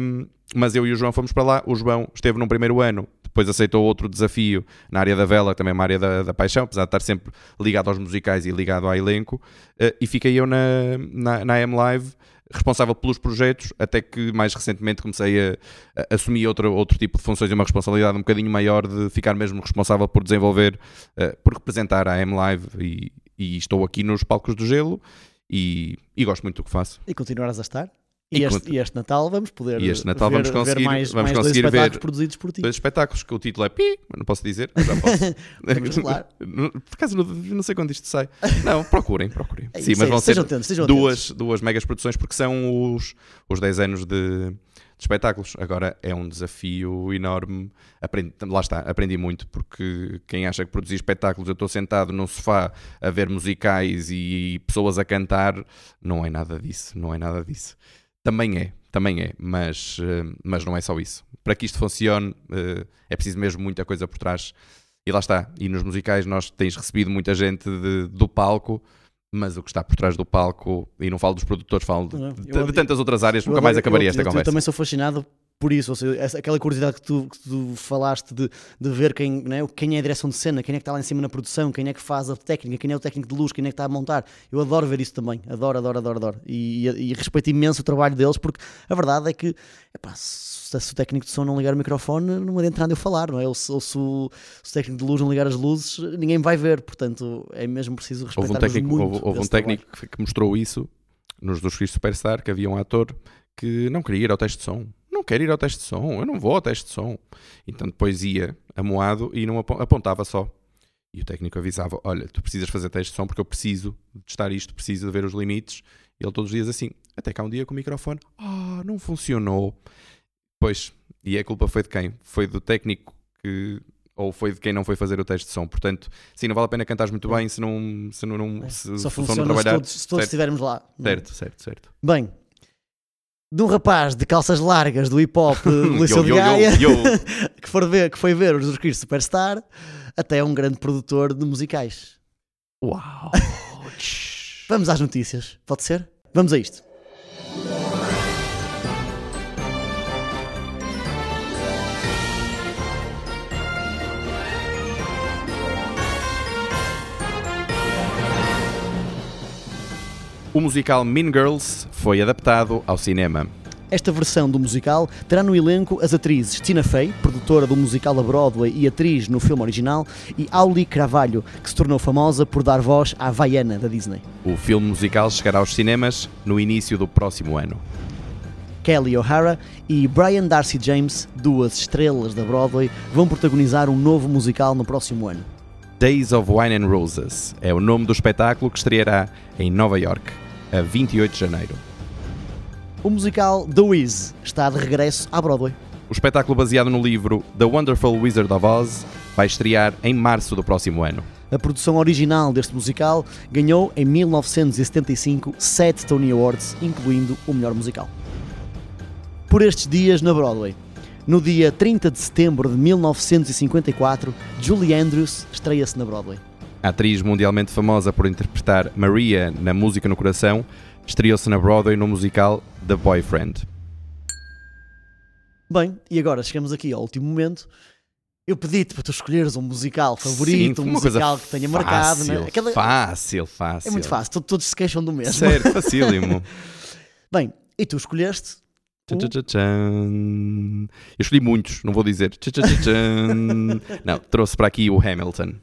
um, mas eu e o João fomos para lá. O João esteve num primeiro ano, depois aceitou outro desafio na área da vela, também uma área da, da paixão, apesar de estar sempre ligado aos musicais e ligado ao elenco. Uh, e fiquei eu na, na, na M Live responsável pelos projetos, até que mais recentemente comecei a, a, assumir outro, outro tipo de funções e uma responsabilidade um bocadinho maior de ficar mesmo responsável por desenvolver, uh, por representar a M Live e, e, estou aqui nos palcos do gelo e, e gosto muito do que faço. E continuarás a estar? E, este, e este, Natal vamos poder e este Natal ver, vamos conseguir, ver mais, vamos mais conseguir dois espetáculos ver produzidos por ti. Dois espetáculos que o título é Pi, não posso dizer, já posso. por acaso não, não, sei quando isto sai. Não, procurem, procurem. É, Sim, mas vão ser atentos, duas, duas megas produções porque são os, os 10 anos de, de espetáculos. Agora é um desafio enorme. Aprendi, lá está, aprendi muito, porque quem acha que produzir espetáculos, eu estou sentado num sofá a ver musicais e pessoas a cantar, não é nada disso, não é nada disso. Também é, também é, mas, uh, mas não é só isso. Para que isto funcione, uh, é preciso mesmo muita coisa por trás. E lá está. E nos musicais nós tens recebido muita gente de, do palco, mas o que está por trás do palco, e não falo dos produtores, falo de, de, de tantas outras áreas, nunca mais acabaria eu, esta eu, conversa. Eu também sou fascinado por isso, ou seja, essa- aquela curiosidade que tu, que tu falaste de, de ver quem, né, quem é a direção de cena, quem é que está lá em cima na produção, quem é que faz a técnica, quem é o técnico de luz, quem é que está a montar. Eu adoro ver isso também, adoro, adoro, adoro, adoro. E, e- e respeito imenso o trabalho deles, porque a verdade é que epá, se, se o técnico de som não ligar o microfone, não adianta nada eu falar, não é? Ou se, ou se o, se o técnico de luz não ligar as luzes, ninguém vai ver, portanto é mesmo preciso respeitar Houve um técnico, muito houve, houve um técnico que, que mostrou isso nos dos Cristo Superstar, que havia um ator que não queria ir ao teste de som. Não quero ir ao teste de som, eu não vou ao teste de som. Então depois ia amoado e não apo- apontava só. E o técnico avisava: Olha, tu precisas fazer teste de som porque eu preciso testar isto, preciso de ver os limites. E ele todos os dias assim. Até cá um dia com o microfone: Ah, não funcionou. Pois, e a culpa foi de quem? Foi do técnico que. Ou foi de quem não foi fazer o teste de som. Portanto, sim, não vale a pena cantares muito bem se não, se não, não se, É. Só se não funciona se todos, se todos certo. estivermos lá. Certo, certo, certo. Bem, de um rapaz de calças largas do hip hop yo, yo, Gaia, que, for ver, que foi ver os Jesus Cristo Superstar, até um grande produtor de musicais. Uau! Vamos às notícias, pode ser? Vamos a isto. O musical Mean Girls foi adaptado ao cinema. Esta versão do musical terá no elenco as atrizes Tina Fey, produtora do musical a Broadway e atriz no filme original, e Auli Carvalho, que se tornou famosa por dar voz à Vaiana da Disney. O filme musical chegará aos cinemas no início do próximo ano. Kelly O'Hara e Brian Darcy James, duas estrelas da Broadway, vão protagonizar um novo musical no próximo ano. Days of Wine and Roses é o nome do espetáculo que estreará em Nova York, a 28 de janeiro. O musical The Wiz está de regresso à Broadway. O espetáculo baseado no livro The Wonderful Wizard of Oz vai estrear em março do próximo ano. A produção original deste musical ganhou em 1975 sete Tony Awards, incluindo o melhor musical. Por estes dias na Broadway. No dia 30 de setembro de 1954, Julie Andrews estreia-se na Broadway. Atriz mundialmente famosa por interpretar Maria na Música no Coração estreou-se na Broadway no musical The Boyfriend. Bem, e agora chegamos aqui ao último momento. Eu pedi-te para tu escolheres um musical favorito, Sim, um musical que tenha marcado. fácil, né? Aquela- fácil, fácil. É muito fácil, to- todos se queixam do mesmo. Sério, facílimo. Bem, e tu escolheste. Eu escolhi muitos, não vou dizer. Não, trouxe para aqui o Hamilton.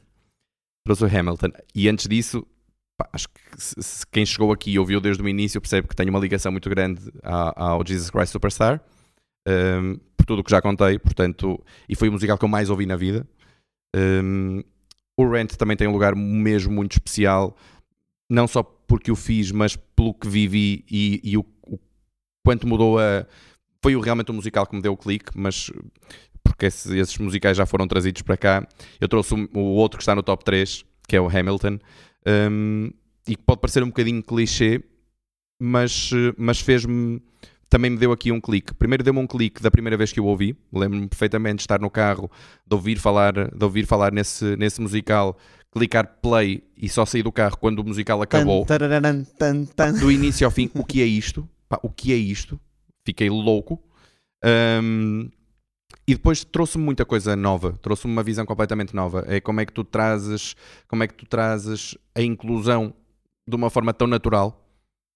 Trouxe o Hamilton. E antes disso, pá, acho que se- se quem chegou aqui e ouviu desde o início percebe que tenho uma ligação muito grande ao Jesus Christ Superstar. um, por tudo o que já contei, portanto, e foi o musical que eu mais ouvi na vida. Um, o Rent também tem um lugar mesmo muito especial, não só porque o fiz, mas pelo que vivi e, e o, o quanto mudou a. Foi realmente o musical que me deu o clique, mas porque esse- esses musicais já foram trazidos para cá. Eu trouxe o, o outro que está no top 3, que é o Hamilton, um, e que pode parecer um bocadinho clichê, mas, mas fez-me. Também me deu aqui um clique. Primeiro deu-me um clique da primeira vez que eu ouvi. Lembro-me perfeitamente de estar no carro, de ouvir falar, de ouvir falar nesse, nesse musical, clicar play e só sair do carro quando o musical acabou Tan, tan, tan. do início ao fim, o que é isto? Pá, o que é isto? Fiquei louco. Ahm, e depois trouxe-me muita coisa nova, trouxe-me uma visão completamente nova. É como é que tu trazes, como é que tu trazes a inclusão de uma forma tão natural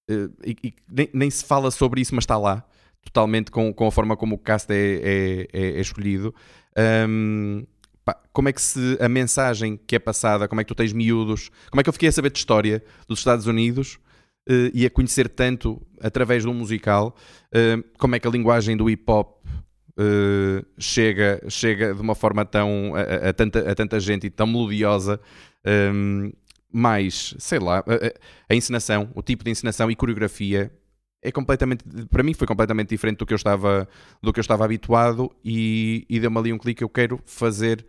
eh, e, e nem, nem se fala sobre isso, mas está lá totalmente com, com a forma como o cast é, é, é- é escolhido. Ahm, pá, como é que se a mensagem que é passada, como é que tu tens miúdos, como é que eu fiquei a saber de história dos Estados Unidos eh, e a conhecer tanto através de um musical, eh, como é que a linguagem do hip hop eh, chega, chega de uma forma tão a, a- tanta, a tanta gente e tão melodiosa. ehm, mais, sei lá, a, a- encenação, o tipo de encenação e coreografia é completamente, para mim foi completamente diferente do que eu estava, do que eu estava habituado e, e deu-me ali um clique. Eu quero fazer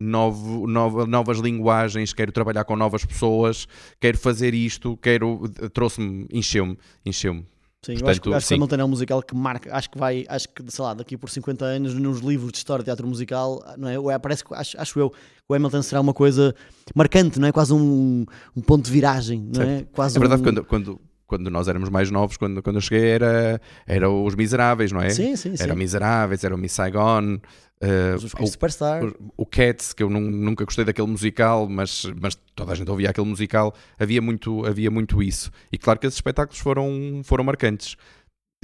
novo, nova- novas linguagens, quero trabalhar com novas pessoas, quero fazer isto, quero, trouxe-me, encheu-me, encheu-me. Sim, eu Portanto, acho que, acho que. Hamilton é um musical que marca, acho que vai, acho que, sei lá, daqui por 50 anos, nos livros de história de teatro musical, não é? Ou é, parece que, acho, acho eu, o Hamilton será uma coisa marcante, não é? Quase um, um ponto de viragem, não é? Quase É verdade, um- quando, quando quando nós éramos mais novos, quando, quando eu cheguei, era, era Os Miseráveis, não é? Sim, sim, sim. Era Miseráveis, era o Miss Saigon, uh, Os o, Superstar. O, o, Cats, que eu nunca gostei daquele musical, mas, mas toda a gente ouvia aquele musical, havia muito, havia muito isso. E claro que esses espetáculos foram, foram marcantes.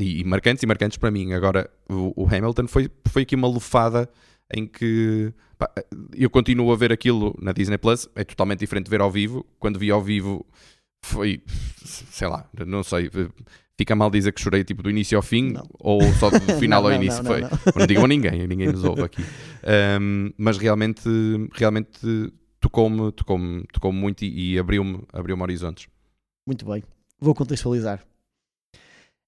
E, e marcantes e marcantes para mim. Agora, o, o Hamilton foi, foi aqui uma lufada em que pá, eu continuo a ver aquilo na Disney Plus, é totalmente diferente de ver ao vivo. Quando vi ao vivo foi, sei lá, não sei, fica mal dizer que chorei tipo do início ao fim Não. ou só do final Não, ao início. não, foi. não, Não digo a ninguém, ninguém nos ouve aqui. Um, mas realmente, realmente tocou-me tocou tocou muito e, e abriu-me abriu horizontes. Muito bem. Vou contextualizar.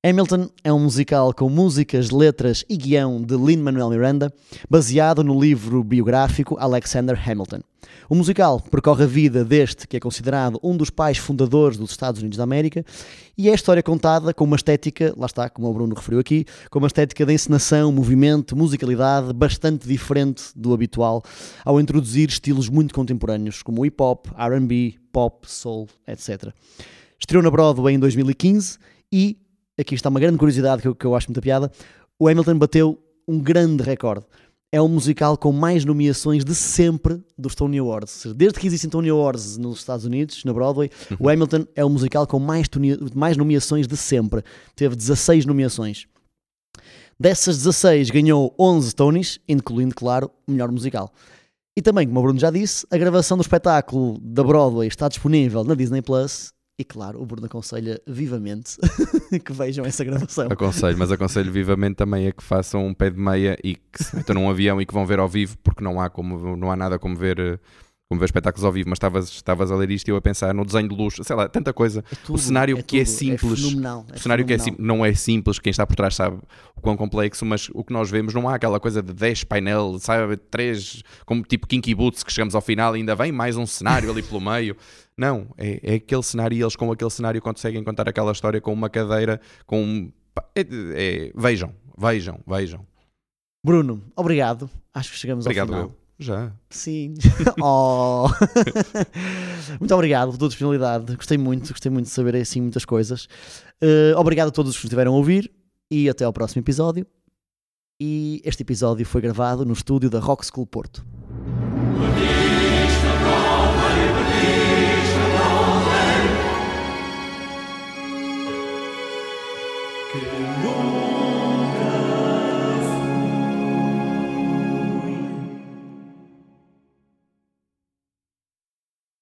Hamilton é um musical com músicas, letras e guião de Lin-Manuel Miranda, baseado no livro biográfico Alexander Hamilton. O musical percorre a vida deste que é considerado um dos pais fundadores dos Estados Unidos da América e é a história contada com uma estética, lá está, como o Bruno referiu aqui, com uma estética de encenação, movimento, musicalidade bastante diferente do habitual, ao introduzir estilos muito contemporâneos como hip hop, RB, pop, soul, etc. Estreou na Broadway em 2015 e aqui está uma grande curiosidade que eu, que eu acho muita piada. O Hamilton bateu um grande recorde. É um musical com mais nomeações de sempre dos Tony Awards. Desde que existem Tony Awards nos Estados Unidos, na Broadway, o Hamilton é o musical com mais, mais nomeações de sempre. Teve 16 nomeações. Dessas 16, ganhou 11 Tonys, incluindo, claro, o melhor musical. E também, como o Bruno já disse, a gravação do espetáculo da Broadway está disponível na Disney Plus e claro, o Bruno aconselha vivamente que vejam essa gravação. Aconselho, mas aconselho vivamente também a que façam um pé de meia e que se metam num avião e que vão ver ao vivo, porque não há, como, não há nada como ver, como ver espetáculos ao vivo. Mas estavas, estavas a ler isto e eu a pensar no desenho de luz, sei lá, tanta coisa. É tudo, o cenário é que é tudo, simples. É fenomenal, é o cenário que é não é simples, quem está por trás sabe o quão complexo, mas o que nós vemos não há aquela coisa de 10 painel, sabe, 3, como tipo Kinky Boots, que chegamos ao final e ainda vem mais um cenário ali pelo meio. Não, é, é aquele cenário e eles com aquele cenário conseguem contar aquela história com uma cadeira, com um- é- é- vejam, vejam, vejam. Bruno, obrigado. Acho que chegamos Obrigado ao final. eu. Já. Sim. oh. muito obrigado pela tua disponibilidade. Gostei muito, gostei muito de saber assim muitas coisas. Eh, obrigado a todos os que estiveram a ouvir e até ao próximo episódio. E este episódio foi gravado no estúdio da Rock School Porto.